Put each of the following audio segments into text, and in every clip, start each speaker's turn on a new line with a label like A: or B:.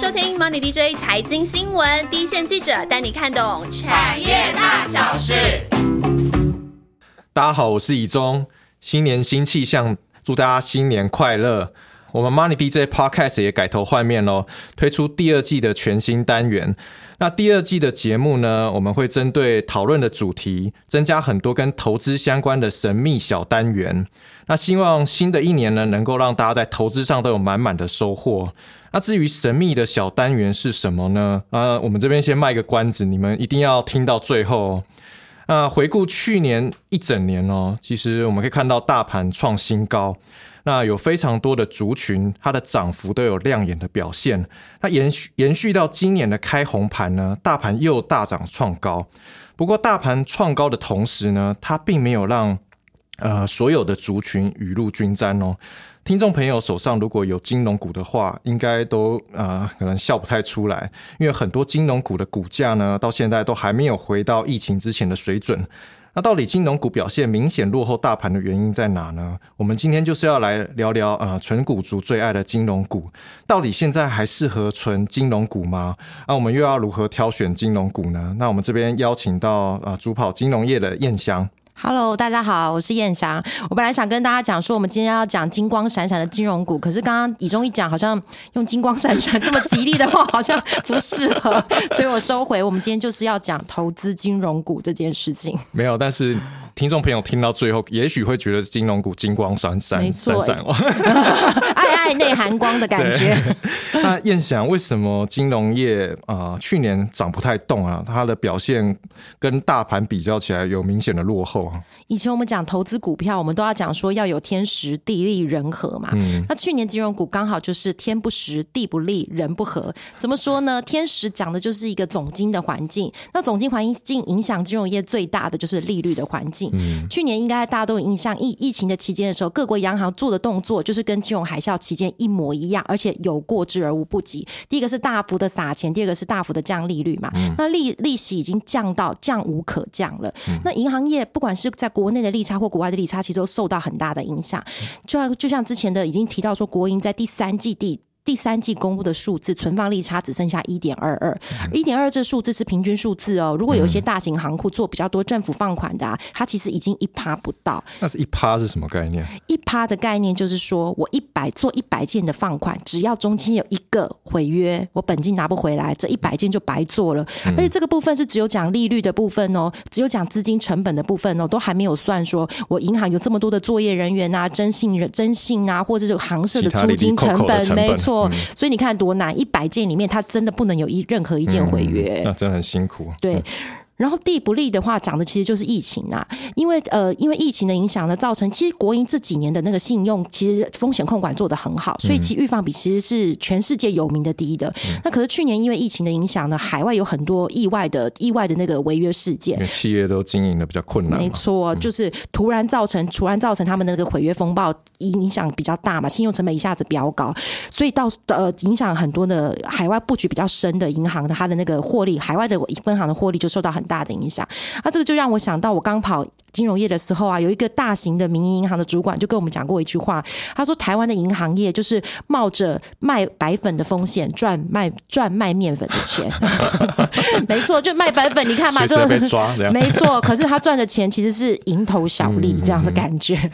A: 收听 Money DJ 财经新闻，第一线记者带你看懂产业大小事。
B: 大家好，我是以中，新年新气象，祝大家新年快乐。我们 Money DJ Podcast 也改头换面喽，推出第二季的全新单元。那第二季的节目呢，我们会针对讨论的主题，增加很多跟投资相关的神秘小单元。那希望新的一年呢，能够让大家在投资上都有满满的收获。那至于神秘的小单元是什么呢？啊，我们这边先卖个关子，你们一定要听到最后。那回顾去年一整年哦，其实我们可以看到大盘创新高。那有非常多的族群，它的涨幅都有亮眼的表现。那延续延续到今年的开红盘呢，大盘又大涨创高。不过大盘创高的同时呢，它并没有让呃所有的族群雨露均沾哦。听众朋友手上如果有金融股的话，应该都呃可能笑不太出来，因为很多金融股的股价呢，到现在都还没有回到疫情之前的水准。那到底金融股表现明显落后大盘的原因在哪呢？我们今天就是要来聊聊啊，纯股族最爱的金融股，到底现在还适合纯金融股吗？那我们又要如何挑选金融股呢？那我们这边邀请到啊，主跑金融业的燕翔。
C: Hello，大家好，我是燕霞。我本来想跟大家讲说，我们今天要讲金光闪闪的金融股，可是刚刚以中一讲，好像用金光闪闪这么吉利的话，好像不适合，所以我收回。我们今天就是要讲投资金融股这件事情。
B: 没有，但是听众朋友听到最后，也许会觉得金融股金光闪闪，
C: 没错，爱爱内含光的感觉。
B: 那燕翔，为什么金融业啊去年涨不太动啊？它的表现跟大盘比较起来有明显的落后啊。
C: 以前我们讲投资股票，我们都要讲说要有天时地利人和嘛。那去年金融股刚好就是天不时、地不利、人不和。怎么说呢？天时讲的就是一个总金的环境，那总金环境影响金融业最大的就是利率的环境。去年应该大家都有印象，疫疫情的期间的时候，各国央行做的动作就是跟金融海啸期间一模一样，而且有过之而无不及。第一个是大幅的撒钱，第二个是大幅的降利率嘛。那利利息已经降到降无可降了。那银行业不管是在国内的利差或国外的利差，其实都受到很大的影响。就像就像之前的已经提到说，国营在第三季第。第三季公布的数字，存放利差只剩下一点二二，一点二这数字是平均数字哦。如果有一些大型行库做比较多政府放款的，啊，它其实已经一趴不到。
B: 那这一趴是什么概念？
C: 一趴的概念就是说我一百做一百件的放款，只要中间有一个毁约，我本金拿不回来，这一百件就白做了。而且这个部分是只有讲利率的部分哦，只有讲资金成本的部分哦，都还没有算说我银行有这么多的作业人员啊、征信人、征信啊，或者是行社的租金成本，没错。所以你看多难，一百件里面，它真的不能有一任何一件毁约，
B: 那真的很辛苦。
C: 对。然后地不利的话，讲的其实就是疫情啊，因为呃，因为疫情的影响呢，造成其实国营这几年的那个信用其实风险控管做得很好，所以其预防比其实是全世界有名的低的。那可是去年因为疫情的影响呢，海外有很多意外的意外的那个违约事件，
B: 企业都经营的比较困难。
C: 没错，就是突然造成突然造成他们的那个毁约风暴影响比较大嘛，信用成本一下子飙高，所以到呃影响很多的海外布局比较深的银行的它的那个获利，海外的分行的获利就受到很。大的影响，那这个就让我想到，我刚跑金融业的时候啊，有一个大型的民营银行的主管就跟我们讲过一句话，他说：“台湾的银行业就是冒着卖白粉的风险赚卖赚卖面粉的钱。” 没错，就卖白粉，你看嘛，就没错。可是他赚的钱其实是蝇头小利，这样的感觉。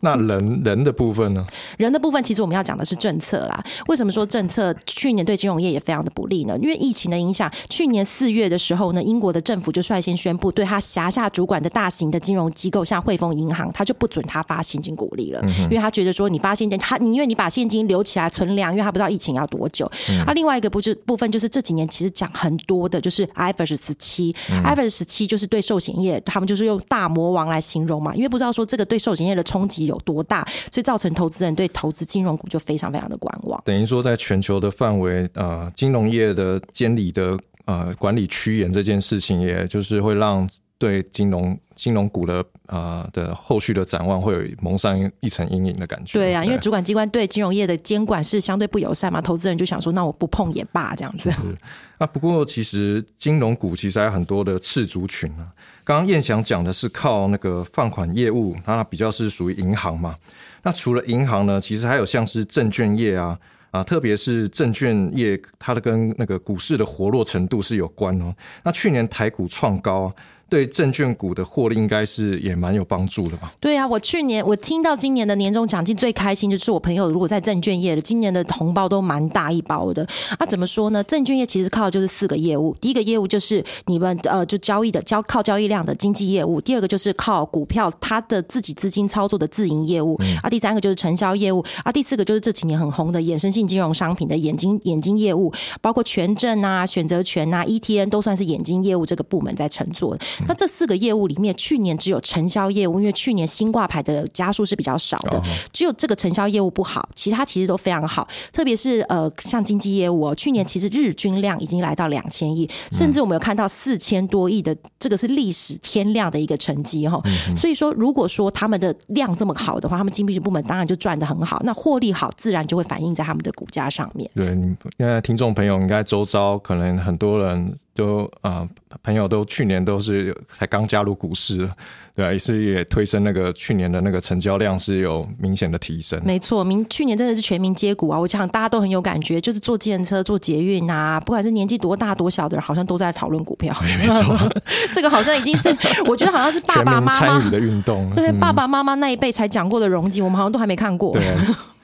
B: 那人人的部分呢？
C: 人的部分其实我们要讲的是政策啦。为什么说政策去年对金融业也非常的不利呢？因为疫情的影响。去年四月的时候呢，英国的政府就率先宣布，对他辖下主管的大型的金融机构，像汇丰银行，他就不准他发现金股利了，因为他觉得说你发现金，他宁愿你把现金留起来存粮，因为他不知道疫情要多久。那另外一个不是部分，就是这几年其实讲很多的，就是 IFRS 十七，IFRS 十七就是对寿险业，他们就是用大魔王来形容嘛，因为不知道说这个对寿险业的冲击。有多大，所以造成投资人对投资金融股就非常非常的观望。
B: 等于说，在全球的范围，呃，金融业的监理的呃管理趋严这件事情，也就是会让对金融金融股的呃的后续的展望会有蒙上一层阴影的感觉。
C: 对啊，因为主管机关对金融业的监管是相对不友善嘛，投资人就想说，那我不碰也罢，这样子。
B: 啊，不过其实金融股其实还有很多的次族群啊。刚刚燕翔讲的是靠那个放款业务，那比较是属于银行嘛。那除了银行呢，其实还有像是证券业啊，啊，特别是证券业，它的跟那个股市的活络程度是有关哦。那去年台股创高。对证券股的获利应该是也蛮有帮助的吧？
C: 对啊，我去年我听到今年的年终奖金最开心就是我朋友如果在证券业的，今年的红包都蛮大一包的。啊，怎么说呢？证券业其实靠的就是四个业务，第一个业务就是你们呃就交易的交靠交易量的经济业务，第二个就是靠股票它的自己资金操作的自营业务，啊，第三个就是承销业务，啊，第四个就是这几年很红的衍生性金融商品的眼睛眼睛业务，包括权证啊、选择权啊、ETN 都算是眼睛业务这个部门在乘坐的。那这四个业务里面，去年只有承销业务，因为去年新挂牌的家数是比较少的，只有这个承销业务不好，其他其实都非常好。特别是呃，像经济业务，去年其实日均量已经来到两千亿，甚至我们有看到四千多亿的，这个是历史天量的一个成绩哈。所以说，如果说他们的量这么好的话，他们经济部门当然就赚的很好，那获利好，自然就会反映在他们的股价上面。
B: 对，现在听众朋友应该周遭可能很多人。都啊，朋友都去年都是才刚加入股市，对啊，也是也推升那个去年的那个成交量是有明显的提升。
C: 没错，明去年真的是全民接股啊！我想大家都很有感觉，就是坐电车、坐捷运啊，不管是年纪多大多小的人，好像都在讨论股票。
B: 没错，
C: 这个好像已经是我觉得好像是爸爸妈妈
B: 参与的运动，
C: 对爸爸妈妈那一辈才讲过的融景，我们好像都还没看过。
B: 对。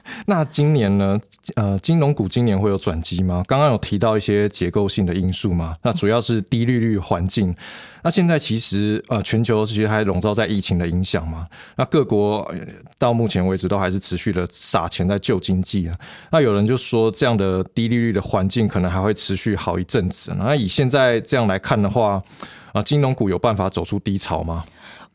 B: 那今年呢？呃，金融股今年会有转机吗？刚刚有提到一些结构性的因素嘛？那主要是低利率环境。那现在其实呃，全球其实还笼罩在疫情的影响嘛？那各国到目前为止都还是持续的撒钱在救经济啊。那有人就说，这样的低利率的环境可能还会持续好一阵子。那以现在这样来看的话，啊，金融股有办法走出低潮吗？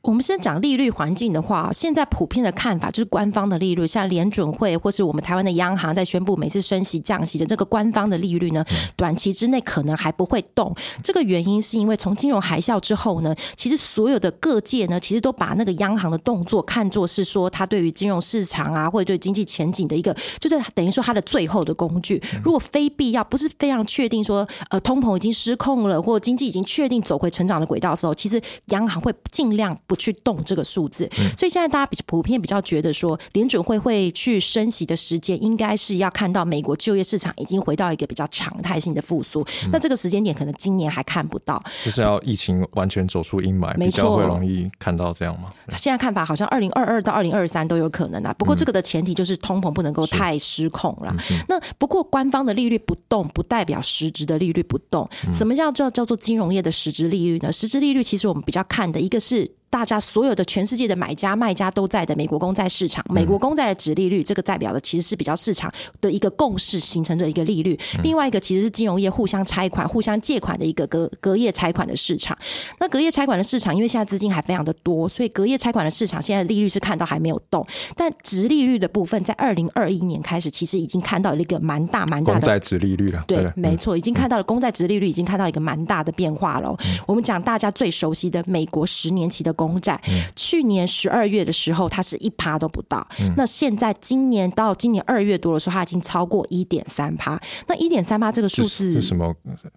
C: 我们先讲利率环境的话，现在普遍的看法就是官方的利率，像联准会或是我们台湾的央行在宣布每次升息降息的这个官方的利率呢，短期之内可能还不会动。这个原因是因为从金融海啸之后呢，其实所有的各界呢，其实都把那个央行的动作看作是说它对于金融市场啊，或者对经济前景的一个，就是等于说它的最后的工具。如果非必要，不是非常确定说呃通膨已经失控了，或经济已经确定走回成长的轨道的时候，其实央行会尽量。不去动这个数字，所以现在大家比普遍比较觉得说，联准会会去升息的时间，应该是要看到美国就业市场已经回到一个比较常态性的复苏。那这个时间点可能今年还看不到，
B: 就是要疫情完全走出阴霾，比较会容易看到这样吗？
C: 现在看法好像二零二二到二零二三都有可能啊。不过这个的前提就是通膨不能够太失控了。那不过官方的利率不动，不代表实质的利率不动。什么叫叫叫做金融业的实质利率呢？实质利率其实我们比较看的一个是。大家所有的全世界的买家卖家都在的美国公债市场，美国公债的值利率，这个代表的其实是比较市场的一个共识形成的一个利率。另外一个其实是金融业互相拆款、互相借款的一个隔隔夜拆款的市场。那隔夜拆款的市场，因为现在资金还非常的多，所以隔夜拆款的市场现在利率是看到还没有动。但值利率的部分，在二零二一年开始，其实已经看到了一个蛮大蛮大的
B: 公债值利率了。
C: 对，没错，已经看到了公债值利率已经看到一个蛮大的变化了。我们讲大家最熟悉的美国十年期的公债，去年十二月的时候，它是一趴都不到。那现在今年到今年二月多的时候，它已经超过一点三趴。那一点三趴这个数字
B: 是什么？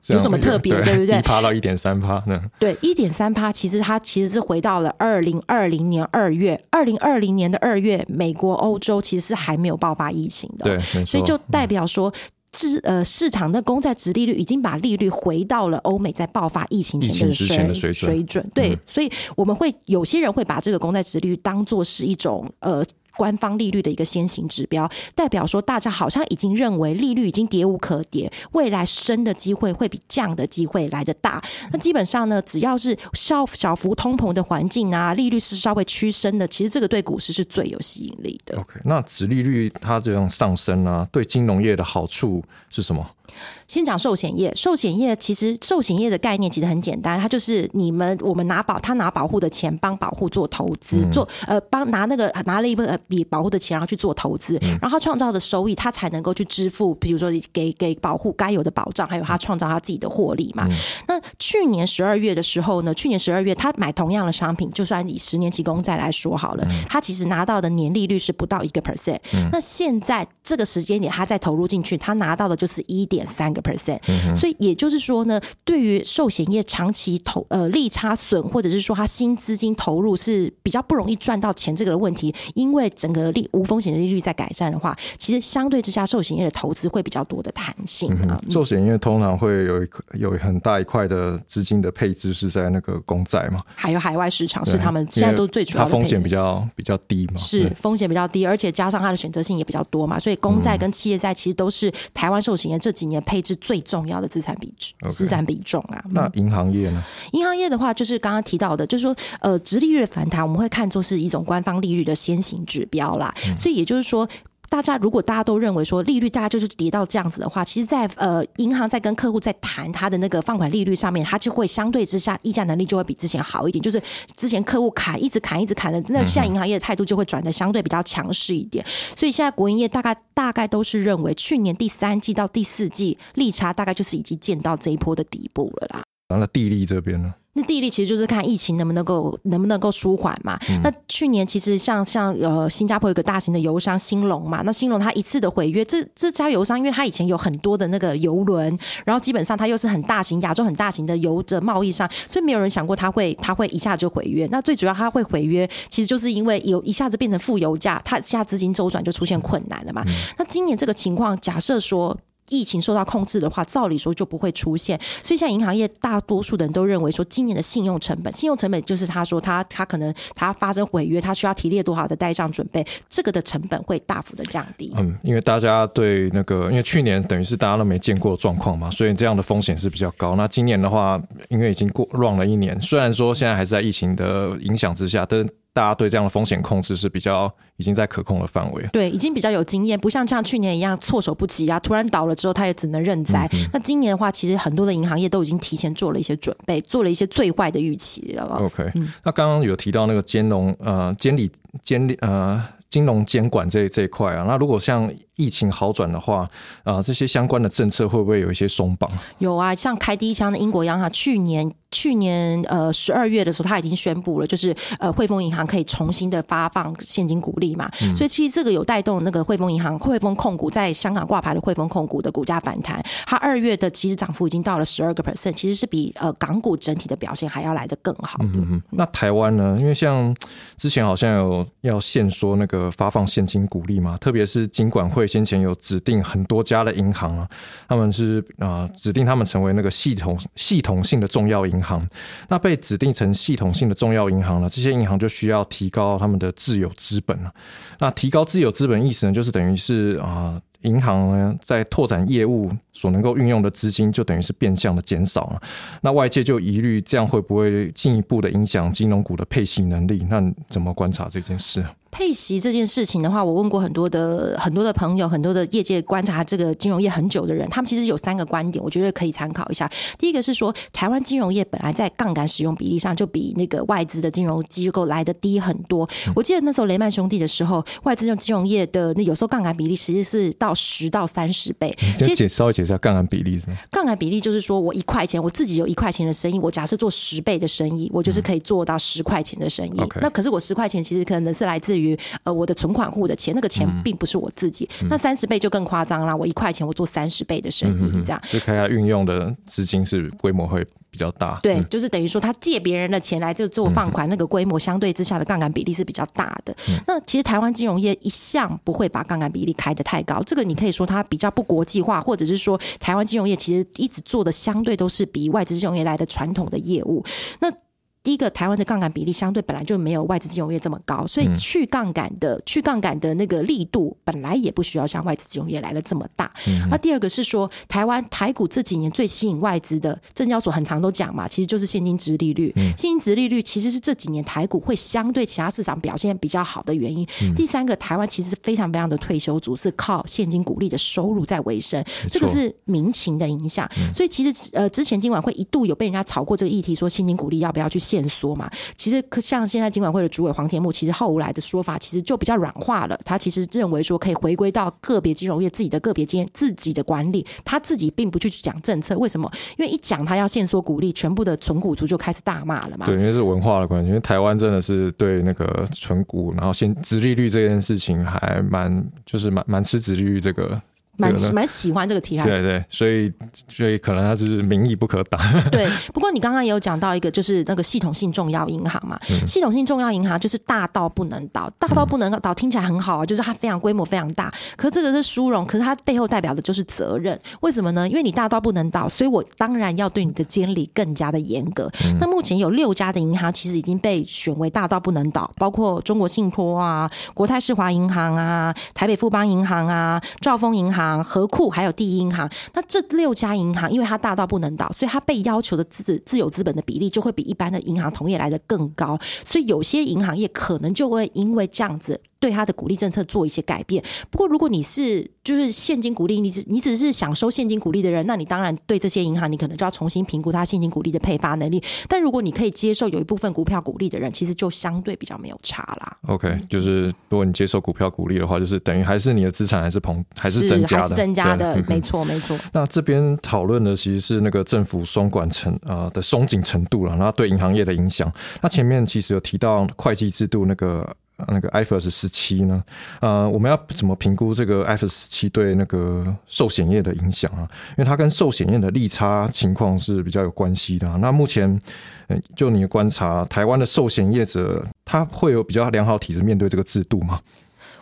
C: 有什么特别？对不对？
B: 一趴到一点三趴呢？
C: 对，一点三趴，其实它其实是回到了二零二零年二月。二零二零年的二月，美国、欧洲其实是还没有爆发疫情的，
B: 对，
C: 所以就代表说。市呃市场的公债值利率已经把利率回到了欧美在爆发疫情前的水水准，对，所以我们会有些人会把这个公债值利率当做是一种呃。官方利率的一个先行指标，代表说大家好像已经认为利率已经跌无可跌，未来升的机会会比降的机会来的大。那基本上呢，只要是小小幅通膨的环境啊，利率是稍微趋升的，其实这个对股市是最有吸引力的。
B: OK，那指利率它这样上升啊，对金融业的好处是什么？
C: 先讲寿险业，寿险业其实寿险业的概念其实很简单，它就是你们我们拿保他拿保护的钱帮保护做投资，做呃帮拿那个拿了一笔比保护的钱然后去做投资，然后他创造的收益他才能够去支付，比如说给给保护该有的保障，还有他创造他自己的获利嘛。那去年十二月的时候呢，去年十二月他买同样的商品，就算以十年期公债来说好了，他其实拿到的年利率是不到一个 percent。那现在这个时间点他再投入进去，他拿到的就是一点三。个 percent，所以也就是说呢，对于寿险业长期投呃利差损，或者是说它新资金投入是比较不容易赚到钱这个问题，因为整个利无风险的利率在改善的话，其实相对之下，寿险业的投资会比较多的弹性。啊。
B: 寿险业通常会有一有很大一块的资金的配置是在那个公债嘛，
C: 还有海外市场是他们现在都最主要的
B: 风险比较比较低嘛，
C: 是风险比较低，而且加上它的选择性也比较多嘛，所以公债跟企业债其实都是台湾寿险业这几年配置最重要的资产比值、资产比重啊。
B: 那银行业呢？
C: 银行业的话，就是刚刚提到的，就是说，呃，直利率反弹，我们会看作是一种官方利率的先行指标啦。所以也就是说。大家如果大家都认为说利率大家就是跌到这样子的话，其实，在呃银行在跟客户在谈他的那个放款利率上面，他就会相对之下议价能力就会比之前好一点。就是之前客户砍一直砍一直砍的，那现在银行业的态度就会转的相对比较强势一点。所以现在国营业大概大概都是认为，去年第三季到第四季利差大概就是已经见到这一波的底部了啦。
B: 完了，地利这边呢？
C: 那地利其实就是看疫情能不能够能不能够舒缓嘛。那去年其实像像呃新加坡有个大型的油商兴隆嘛，那兴隆它一次的毁约，这这家油商因为它以前有很多的那个油轮，然后基本上它又是很大型亚洲很大型的油的贸易商，所以没有人想过它会它会一下就毁约。那最主要它会毁约，其实就是因为有一下子变成负油价，它下资金周转就出现困难了嘛。那今年这个情况，假设说。疫情受到控制的话，照理说就不会出现。所以，像银行业大多数的人都认为说，今年的信用成本，信用成本就是他说他他可能他发生违约，他需要提列多少的呆账准备，这个的成本会大幅的降低。
B: 嗯，因为大家对那个，因为去年等于是大家都没见过状况嘛，所以这样的风险是比较高。那今年的话，因为已经过 run 了一年，虽然说现在还是在疫情的影响之下，但大家对这样的风险控制是比较已经在可控的范围，
C: 对，已经比较有经验，不像像去年一样措手不及啊，突然倒了之后他也只能认栽。那今年的话，其实很多的银行业都已经提前做了一些准备，做了一些最坏的预期了。
B: OK，那刚刚有提到那个金融呃监理监理呃。金融监管这这一块啊，那如果像疫情好转的话，啊，这些相关的政策会不会有一些松绑？
C: 有啊，像开第一枪的英国央行，去年去年呃十二月的时候，他已经宣布了，就是呃汇丰银行可以重新的发放现金股利嘛，所以其实这个有带动那个汇丰银行、汇丰控股在香港挂牌的汇丰控股的股价反弹，它二月的其实涨幅已经到了十二个 percent，其实是比呃港股整体的表现还要来得更好。嗯嗯，
B: 那台湾呢？因为像之前好像有要限说那个。发放现金鼓励嘛，特别是金管会先前有指定很多家的银行啊，他们是啊指定他们成为那个系统系统性的重要银行。那被指定成系统性的重要银行呢，这些银行就需要提高他们的自有资本了。那提高自有资本意思呢，就是等于是啊。银行呢，在拓展业务所能够运用的资金，就等于是变相的减少了。那外界就疑虑，这样会不会进一步的影响金融股的配息能力？那怎么观察这件事？
C: 配息这件事情的话，我问过很多的很多的朋友，很多的业界观察这个金融业很久的人，他们其实有三个观点，我觉得可以参考一下。第一个是说，台湾金融业本来在杠杆使用比例上就比那个外资的金融机构来的低很多。我记得那时候雷曼兄弟的时候，外资用金融业的那有时候杠杆比例其实是到十到三十倍。
B: 先解稍微解释下杠杆比例是吗？
C: 杠杆比例就是说我一块钱，我自己有一块钱的生意，我假设做十倍的生意，我就是可以做到十块钱的生意。那可是我十块钱其实可能是来自于呃我的。存款户的钱，那个钱并不是我自己。那三十倍就更夸张了，我一块钱我做三十倍的生意，这样
B: 就看他运用的资金是规模会比较大。
C: 对，就是等于说他借别人的钱来就做放款，那个规模相对之下的杠杆比例是比较大的。那其实台湾金融业一向不会把杠杆比例开得太高，这个你可以说它比较不国际化，或者是说台湾金融业其实一直做的相对都是比外资金融业来的传统的业务。那第一个，台湾的杠杆比例相对本来就没有外资金融业这么高，所以去杠杆的去杠杆的那个力度本来也不需要像外资金融业来的这么大。那第二个是说，台湾台股这几年最吸引外资的，证交所很常都讲嘛，其实就是现金值利率。现金值利率其实是这几年台股会相对其他市场表现比较好的原因。第三个，台湾其实非常非常的退休族是靠现金股利的收入在维生，这个是民情的影响。所以其实呃，之前今晚会一度有被人家炒过这个议题，说现金股利要不要去。线索嘛，其实像现在金管会的主委黄天木，其实后来的说法其实就比较软化了。他其实认为说可以回归到个别金融业自己的个别间自己的管理，他自己并不去讲政策。为什么？因为一讲他要限缩鼓励，全部的存股族就开始大骂了嘛。
B: 对，因为是文化的关系。因为台湾真的是对那个存股，然后先殖利率这件事情还蛮就是蛮蛮吃殖利率这个。
C: 蛮蛮喜欢这个题材。
B: 对对，所以所以可能它是民意不可挡。
C: 对，不过你刚刚也有讲到一个，就是那个系统性重要银行嘛。系统性重要银行就是大到不能倒，大到不能倒，听起来很好啊，就是它非常规模非常大。可是这个是殊荣，可是它背后代表的就是责任。为什么呢？因为你大到不能倒，所以我当然要对你的监理更加的严格。那目前有六家的银行其实已经被选为大到不能倒，包括中国信托啊、国泰世华银行啊、台北富邦银行啊、兆丰银行、啊和库还有第一银行。那这六家银行，因为它大到不能倒，所以它被要求的自自有资本的比例就会比一般的银行同业来的更高。所以有些银行业可能就会因为这样子。对他的鼓励政策做一些改变。不过，如果你是就是现金鼓励，你只你只是想收现金鼓励的人，那你当然对这些银行，你可能就要重新评估它现金鼓励的配发能力。但如果你可以接受有一部分股票鼓励的人，其实就相对比较没有差啦。
B: OK，就是如果你接受股票鼓励的话，就是等于还是你的资产还是膨还
C: 是
B: 增加
C: 的，增加的，没错没错。
B: 那这边讨论的其实是那个政府松管程啊的松紧程度了，然后对银行业的影响。那前面其实有提到会计制度那个。那个 IFRS 十七呢？呃，我们要怎么评估这个 IFRS 十七对那个寿险业的影响啊？因为它跟寿险业的利差情况是比较有关系的。那目前，就你的观察，台湾的寿险业者，他会有比较良好体质面对这个制度吗？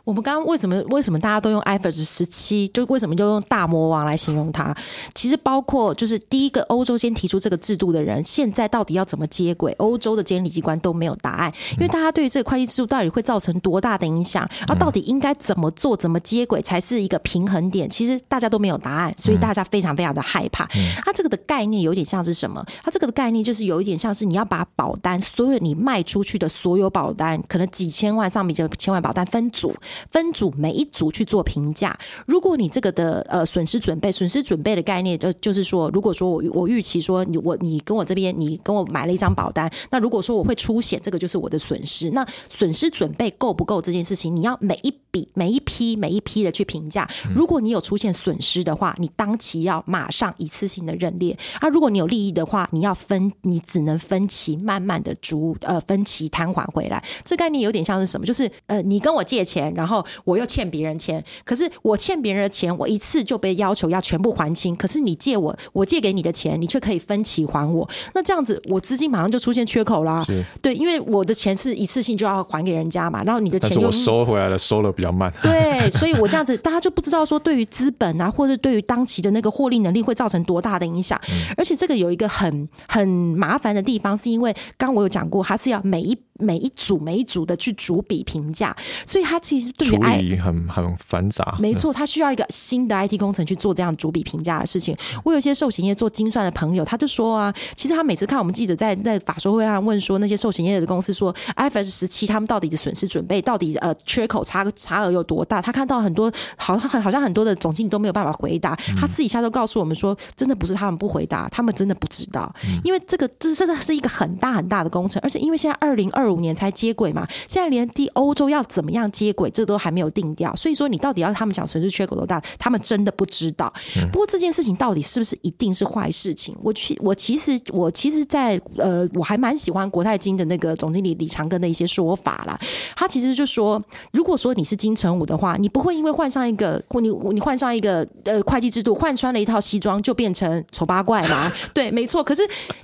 C: 我们刚刚为什么为什么大家都用 iPhone 十七？就为什么就用大魔王来形容它？其实包括就是第一个欧洲先提出这个制度的人，现在到底要怎么接轨？欧洲的监理机关都没有答案，因为大家对于这个会计制度到底会造成多大的影响，然后到底应该怎么做、怎么接轨才是一个平衡点？其实大家都没有答案，所以大家非常非常的害怕。它这个的概念有点像是什么？它这个的概念就是有一点像是你要把保单所有你卖出去的所有保单，可能几千万上面就千万保单分组。分组每一组去做评价。如果你这个的呃损失准备，损失准备的概念就就是说，如果说我我预期说你我你跟我这边你跟我买了一张保单，那如果说我会出险，这个就是我的损失。那损失准备够不够这件事情，你要每一笔每一批每一批的去评价。如果你有出现损失的话，你当期要马上一次性的认列。啊，如果你有利益的话，你要分，你只能分期慢慢的逐呃分期摊还回来。这概念有点像是什么？就是呃你跟我借钱，然后。我又欠别人钱，可是我欠别人的钱，我一次就被要求要全部还清。可是你借我，我借给你的钱，你却可以分期还我。那这样子，我资金马上就出现缺口啦。对，因为我的钱是一次性就要还给人家嘛，然后你的钱
B: 又收回来了，收的比较慢。
C: 对，所以我这样子，大家就不知道说对于资本啊，或者对于当期的那个获利能力会造成多大的影响。而且这个有一个很很麻烦的地方，是因为刚我有讲过，它是要每一。每一组每一组的去逐笔评价，所以它其实对于
B: I 很很繁杂。
C: 没错，他需要一个新的 IT 工程去做这样主笔评价的事情。我有些寿险业做精算的朋友，他就说啊，其实他每次看我们记者在在法说会上问说，那些寿险业的公司说，IFRS 十七他们到底的损失准备到底呃缺口差差额有多大？他看到很多好像好像很多的总经理都没有办法回答，他私底下都告诉我们说，真的不是他们不回答，他们真的不知道，因为这个这真的是一个很大很大的工程，而且因为现在二零二五年才接轨嘛，现在连第欧洲要怎么样接轨，这都还没有定掉。所以说，你到底要他们讲城市缺口多大，他们真的不知道。不过这件事情到底是不是一定是坏事情？我去，我其实我其实，在呃，我还蛮喜欢国泰金的那个总经理李长庚的一些说法啦。他其实就说，如果说你是金城武的话，你不会因为换上一个或你你换上一个呃会计制度，换穿了一套西装就变成丑八怪嘛？对，没错。可是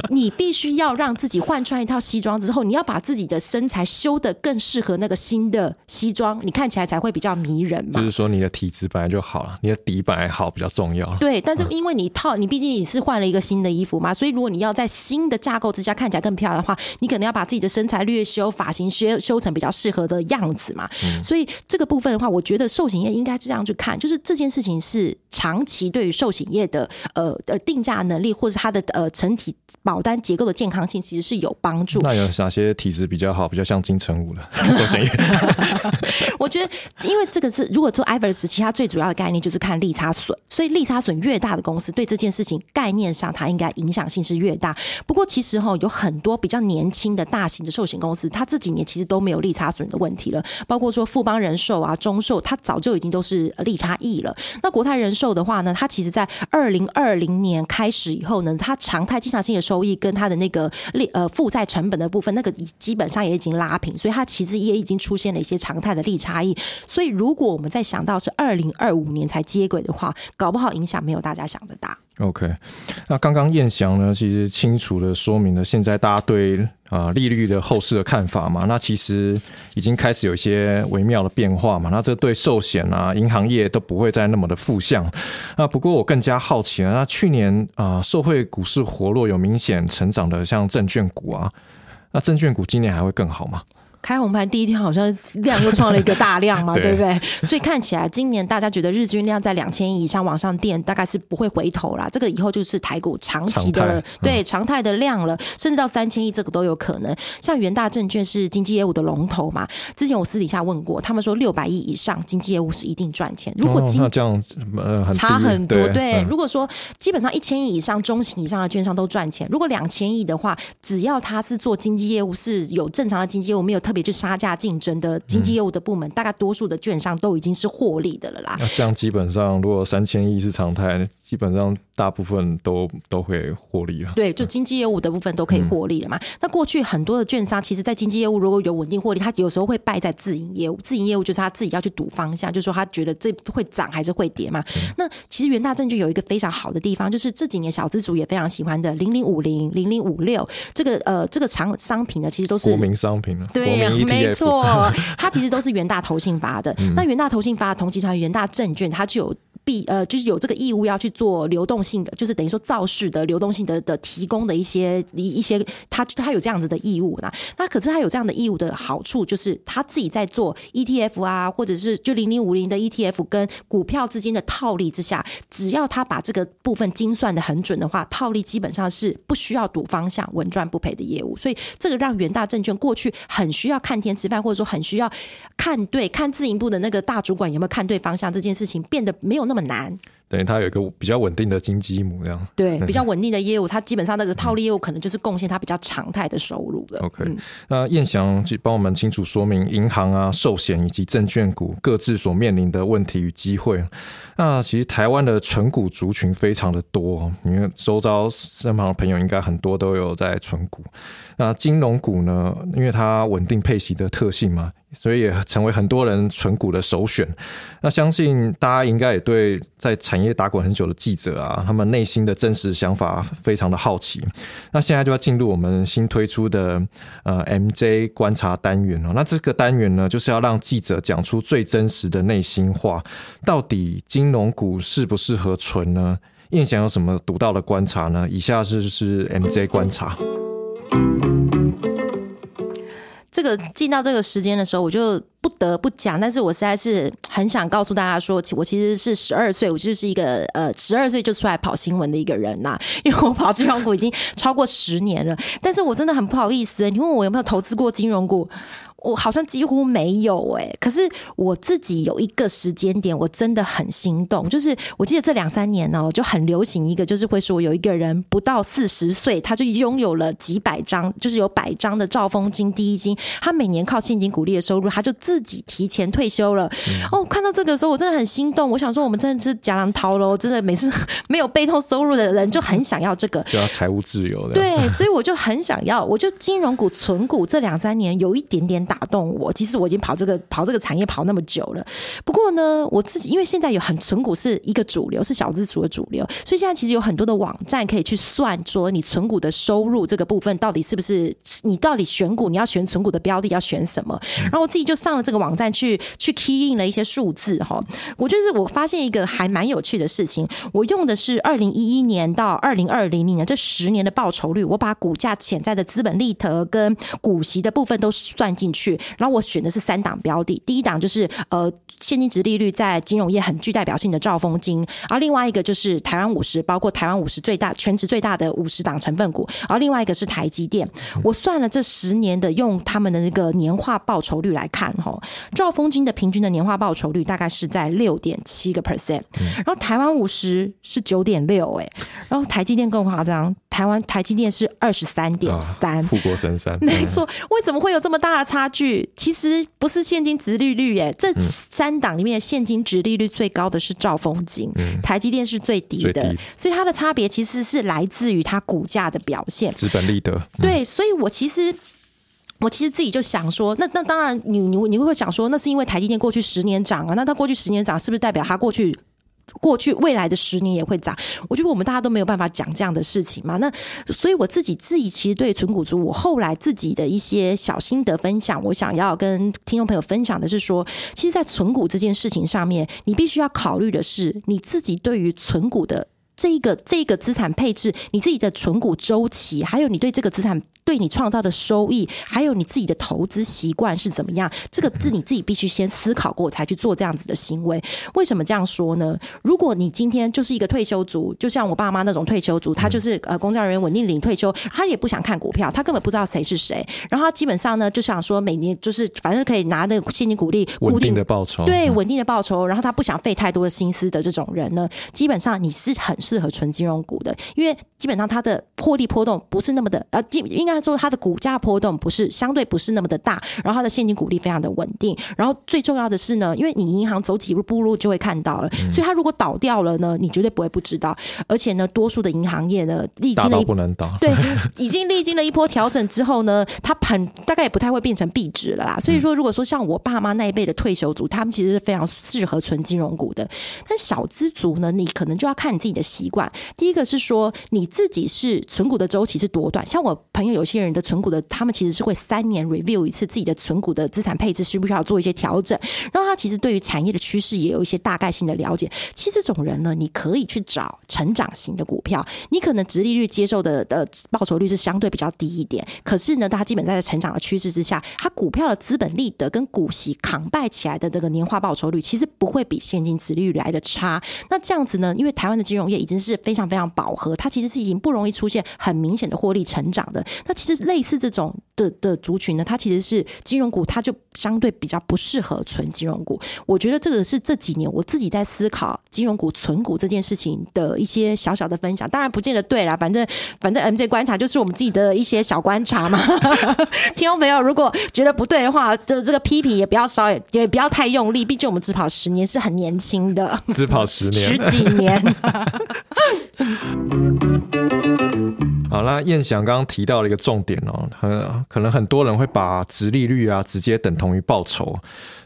C: 你必须要让自己换穿一套西装之后，你要把自己的身材。修的更适合那个新的西装，你看起来才会比较迷人嘛。
B: 就是说，你的体质本来就好了，你的底本来好比较重要。
C: 对，但是因为你套，你毕竟你是换了一个新的衣服嘛，所以如果你要在新的架构之下看起来更漂亮的话，你可能要把自己的身材略修，发型修修成比较适合的样子嘛。所以这个部分的话，我觉得寿险业应该是这样去看，就是这件事情是长期对于寿险业的呃呃定价能力，或者它的呃整体保单结构的健康性，其实是有帮助。
B: 那有哪些体质比较好？比较像金城武了，寿险业。
C: 我觉得，因为这个是如果做 IVERS 时期，它最主要的概念就是看利差损，所以利差损越大的公司，对这件事情概念上它应该影响性是越大。不过其实哈，有很多比较年轻的大型的寿险公司，它这几年其实都没有利差损的问题了。包括说富邦人寿啊、中寿，它早就已经都是利差异了。那国泰人寿的话呢，它其实在二零二零年开始以后呢，它常态经常性的收益跟它的那个利呃负债成本的部分，那个基本上也已经。拉平，所以它其实也已经出现了一些常态的利差异。所以如果我们在想到是二零二五年才接轨的话，搞不好影响没有大家想的大。
B: OK，那刚刚燕翔呢，其实清楚的说明了现在大家对啊利率的后市的看法嘛。那其实已经开始有一些微妙的变化嘛。那这对寿险啊、银行业都不会再那么的负向。那不过我更加好奇了，那去年啊，社会股市活络有明显成长的，像证券股啊，那证券股今年还会更好吗？
C: 开红盘第一天好像量又创了一个大量嘛，对不对？所以看起来今年大家觉得日均量在两千亿以上往上垫，大概是不会回头啦。这个以后就是台股长期的对常态的量了，甚至到三千亿这个都有可能。像元大证券是经纪业务的龙头嘛，之前我私底下问过，他们说六百亿以上经纪业务是一定赚钱。如果
B: 那这样呃
C: 差很多，对。如果说基本上一千亿以上中型以上的券商都赚钱，如果两千亿的话，只要他是做经纪业务是有正常的经纪业务，没有特别。也就杀价竞争的经济业务的部门，大概多数的券商都已经是获利的了啦。
B: 那这样基本上，如果三千亿是常态，基本上大部分都都会获利了。
C: 对，就经纪业务的部分都可以获利了嘛。那过去很多的券商，其实在经纪业务如果有稳定获利，他有时候会败在自营业务。自营业务就是他自己要去赌方向，就是说他觉得这会涨还是会跌嘛。那其实元大证券有一个非常好的地方，就是这几年小资主也非常喜欢的零零五零、零零五六这个呃这个长商品呢，其实都是
B: 国民商品了。
C: 对。没错，它其实都是元大投信发的。那元大投信发同集团元大证券，它就有。必呃，就是有这个义务要去做流动性的，就是等于说造势的流动性的的提供的一些一一些，他他有这样子的义务啦。那可是他有这样的义务的好处，就是他自己在做 ETF 啊，或者是就零零五零的 ETF 跟股票之间的套利之下，只要他把这个部分精算的很准的话，套利基本上是不需要赌方向，稳赚不赔的业务。所以这个让元大证券过去很需要看天吃饭，或者说很需要看对看自营部的那个大主管有没有看对方向这件事情，变得没有那么。很难。
B: 等于它有一个比较稳定的经济模样，
C: 对，比较稳定的业务，它基本上那个套利业务可能就是贡献它比较常态的收入了。
B: OK，那燕翔去帮我们清楚说明银行啊、寿险以及证券股各自所面临的问题与机会。那其实台湾的存股族群非常的多，因为周遭身旁的朋友应该很多都有在存股。那金融股呢，因为它稳定配息的特性嘛。所以也成为很多人存股的首选。那相信大家应该也对在产业打滚很久的记者啊，他们内心的真实想法非常的好奇。那现在就要进入我们新推出的呃 MJ 观察单元哦。那这个单元呢，就是要让记者讲出最真实的内心话。到底金融股适不适合存呢？印象有什么独到的观察呢？以下是就是 MJ 观察。
C: 这个进到这个时间的时候，我就不得不讲。但是我实在是很想告诉大家说，我其实是十二岁，我就是一个呃十二岁就出来跑新闻的一个人呐。因为我跑金融股已经超过十年了，但是我真的很不好意思，你问我有没有投资过金融股？我好像几乎没有哎，可是我自己有一个时间点，我真的很心动。就是我记得这两三年呢，就很流行一个，就是会说有一个人不到四十岁，他就拥有了几百张，就是有百张的兆丰金第一金，他每年靠现金股利的收入，他就自己提前退休了。哦，看到这个时候，我真的很心动。我想说，我们真的是假狼逃喽，真的每次没有被动收入的人就很想要这个，
B: 就要财务自由的。
C: 对，所以我就很想要，我就金融股、存股这两三年有一点点打动我，其实我已经跑这个跑这个产业跑那么久了。不过呢，我自己因为现在有很存股是一个主流，是小资族的主流，所以现在其实有很多的网站可以去算，说你存股的收入这个部分到底是不是你到底选股，你要选存股的标的要选什么？然后我自己就上了这个网站去去 key in 了一些数字哈。我就是我发现一个还蛮有趣的事情，我用的是二零一一年到二零二零年这十年的报酬率，我把股价潜在的资本利得跟股息的部分都算进去。然后我选的是三档标的，第一档就是呃现金值利率在金融业很具代表性的兆丰金，然后另外一个就是台湾五十，包括台湾五十最大全值最大的五十档成分股，然后另外一个是台积电。我算了这十年的用他们的那个年化报酬率来看，哈，兆丰金的平均的年化报酬率大概是在六点七个 percent，然后台湾五十是九点六，哎，然后台积电更夸张，台湾台积电是二十三点三，
B: 富国神山，
C: 没错，为什么会有这么大的差距？其实不是现金值利率耶，这三档里面的现金值利率最高的是兆丰金，台积电是最低的，所以它的差别其实是来自于它股价的表现，
B: 资本利得。
C: 对，所以我其实。我其实自己就想说，那那当然，你你你会想说，那是因为台积电过去十年涨啊，那它过去十年涨，是不是代表它过去？过去未来的十年也会涨，我觉得我们大家都没有办法讲这样的事情嘛。那所以我自己自己其实对存股族，我后来自己的一些小心得分享，我想要跟听众朋友分享的是说，其实，在存股这件事情上面，你必须要考虑的是你自己对于存股的。这一个这个资产配置，你自己的存股周期，还有你对这个资产对你创造的收益，还有你自己的投资习惯是怎么样？这个是你自己必须先思考过才去做这样子的行为。为什么这样说呢？如果你今天就是一个退休族，就像我爸妈那种退休族，他就是呃工作人员稳定领退休，他也不想看股票，他根本不知道谁是谁，然后他基本上呢就想说每年就是反正可以拿那个现金股利
B: 稳定的报酬，
C: 对稳定的报酬，然后他不想费太多的心思的这种人呢，基本上你是很。适合纯金融股的，因为基本上它的获利波动不是那么的，呃，应该说它的股价波动不是相对不是那么的大，然后它的现金股利非常的稳定，然后最重要的是呢，因为你银行走几步路就会看到了，所以它如果倒掉了呢，你绝对不会不知道，而且呢，多数的银行业呢，历经了
B: 不能倒，
C: 对，已 经历经了一波调整之后呢，它很大概也不太会变成壁纸了啦。所以说，如果说像我爸妈那一辈的退休族，他们其实是非常适合存金融股的，但小资族呢，你可能就要看你自己的。习惯，第一个是说你自己是存股的周期是多短，像我朋友有些人的存股的，他们其实是会三年 review 一次自己的存股的资产配置，需不需要做一些调整，然后他其实对于产业的趋势也有一些大概性的了解。其实这种人呢，你可以去找成长型的股票，你可能直利率接受的的报酬率是相对比较低一点，可是呢，它基本在成长的趋势之下，它股票的资本利得跟股息扛败起来的这个年化报酬率，其实不会比现金直利率来的差。那这样子呢，因为台湾的金融业。已经是非常非常饱和，它其实是已经不容易出现很明显的获利成长的。那其实类似这种的的族群呢，它其实是金融股，它就相对比较不适合存金融股。我觉得这个是这几年我自己在思考金融股存股这件事情的一些小小的分享。当然不见得对啦，反正反正 MJ 观察就是我们自己的一些小观察嘛。听众朋友如果觉得不对的话，这这个批评也不要稍微也不要太用力，毕竟我们只跑十年是很年轻的，
B: 只跑十年
C: 十几年。
B: 那燕翔刚刚提到了一个重点哦，很可能很多人会把直利率啊直接等同于报酬。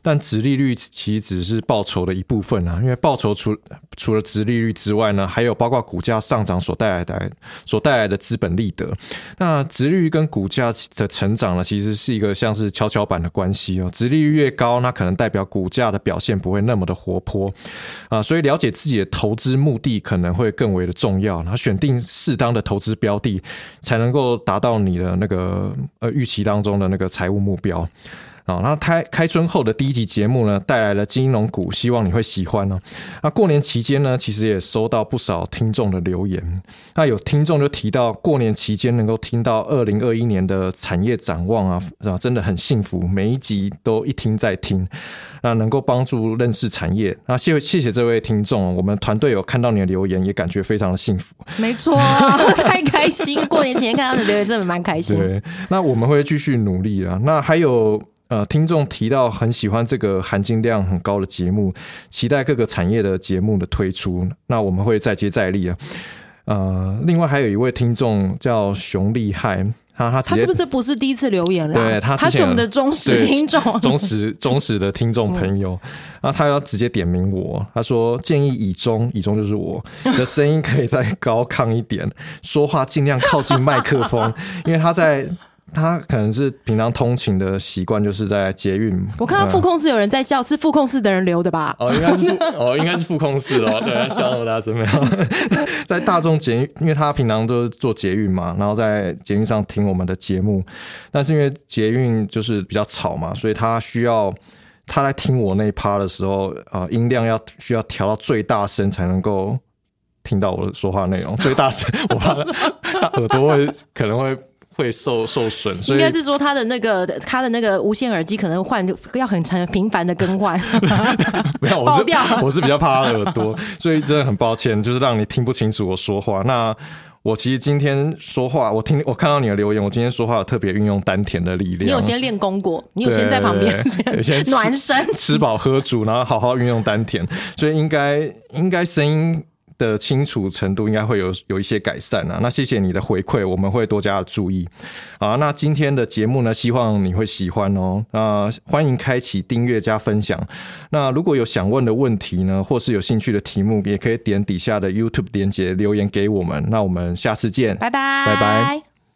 B: 但殖利率其实只是报酬的一部分啊，因为报酬除除了殖利率之外呢，还有包括股价上涨所带来的所带来的资本利得。那殖利率跟股价的成长呢，其实是一个像是跷跷板的关系哦。殖利率越高，那可能代表股价的表现不会那么的活泼啊。所以了解自己的投资目的可能会更为的重要，然后选定适当的投资标的，才能够达到你的那个呃预期当中的那个财务目标。啊，那开开春后的第一集节目呢，带来了金融股，希望你会喜欢哦。那过年期间呢，其实也收到不少听众的留言。那有听众就提到，过年期间能够听到二零二一年的产业展望啊，啊，真的很幸福，每一集都一听再听。那能够帮助认识产业，那谢谢谢这位听众，我们团队有看到你的留言，也感觉非常的幸福。
C: 没错，太开心，过年前看到你的留言，真的蛮开心。
B: 对，那我们会继续努力了。那还有。呃，听众提到很喜欢这个含金量很高的节目，期待各个产业的节目的推出，那我们会再接再厉啊。呃，另外还有一位听众叫熊厉害，他他
C: 他是不是不是第一次留言了？
B: 对他
C: 他是我们的忠实听众，
B: 忠实忠实的听众朋友。然后他要直接点名我，他说建议以中以中就是我的声音可以再高亢一点，说话尽量靠近麦克风，因为他在。他可能是平常通勤的习惯，就是在捷运。
C: 我看到副控室有人在笑，是副控室的人留的吧？
B: 哦，应该是哦，应该是副控室哦。对，笑那么大声没有？在大众捷运，因为他平常都是坐捷运嘛，然后在捷运上听我们的节目。但是因为捷运就是比较吵嘛，所以他需要他在听我那一趴的时候啊，音量要需要调到最大声才能够听到我的说话内容。最大声，我怕他耳朵会可能会。会受受损，
C: 应该是说他的那个他的那个无线耳机可能换要很长频繁的更换。
B: 没有，我是 我是比较怕耳朵，所以真的很抱歉，就是让你听不清楚我说话。那我其实今天说话，我听我看到你的留言，我今天说话有特别运用丹田的力量。
C: 你有先练功过？你有先在旁边
B: 先
C: 暖身，
B: 吃饱喝足，然后好好运用丹田，所以应该应该声音。的清楚程度应该会有有一些改善啊。那谢谢你的回馈，我们会多加的注意。好，那今天的节目呢，希望你会喜欢哦。那欢迎开启订阅加分享。那如果有想问的问题呢，或是有兴趣的题目，也可以点底下的 YouTube 连接留言给我们。那我们下次见，
C: 拜拜，
B: 拜拜。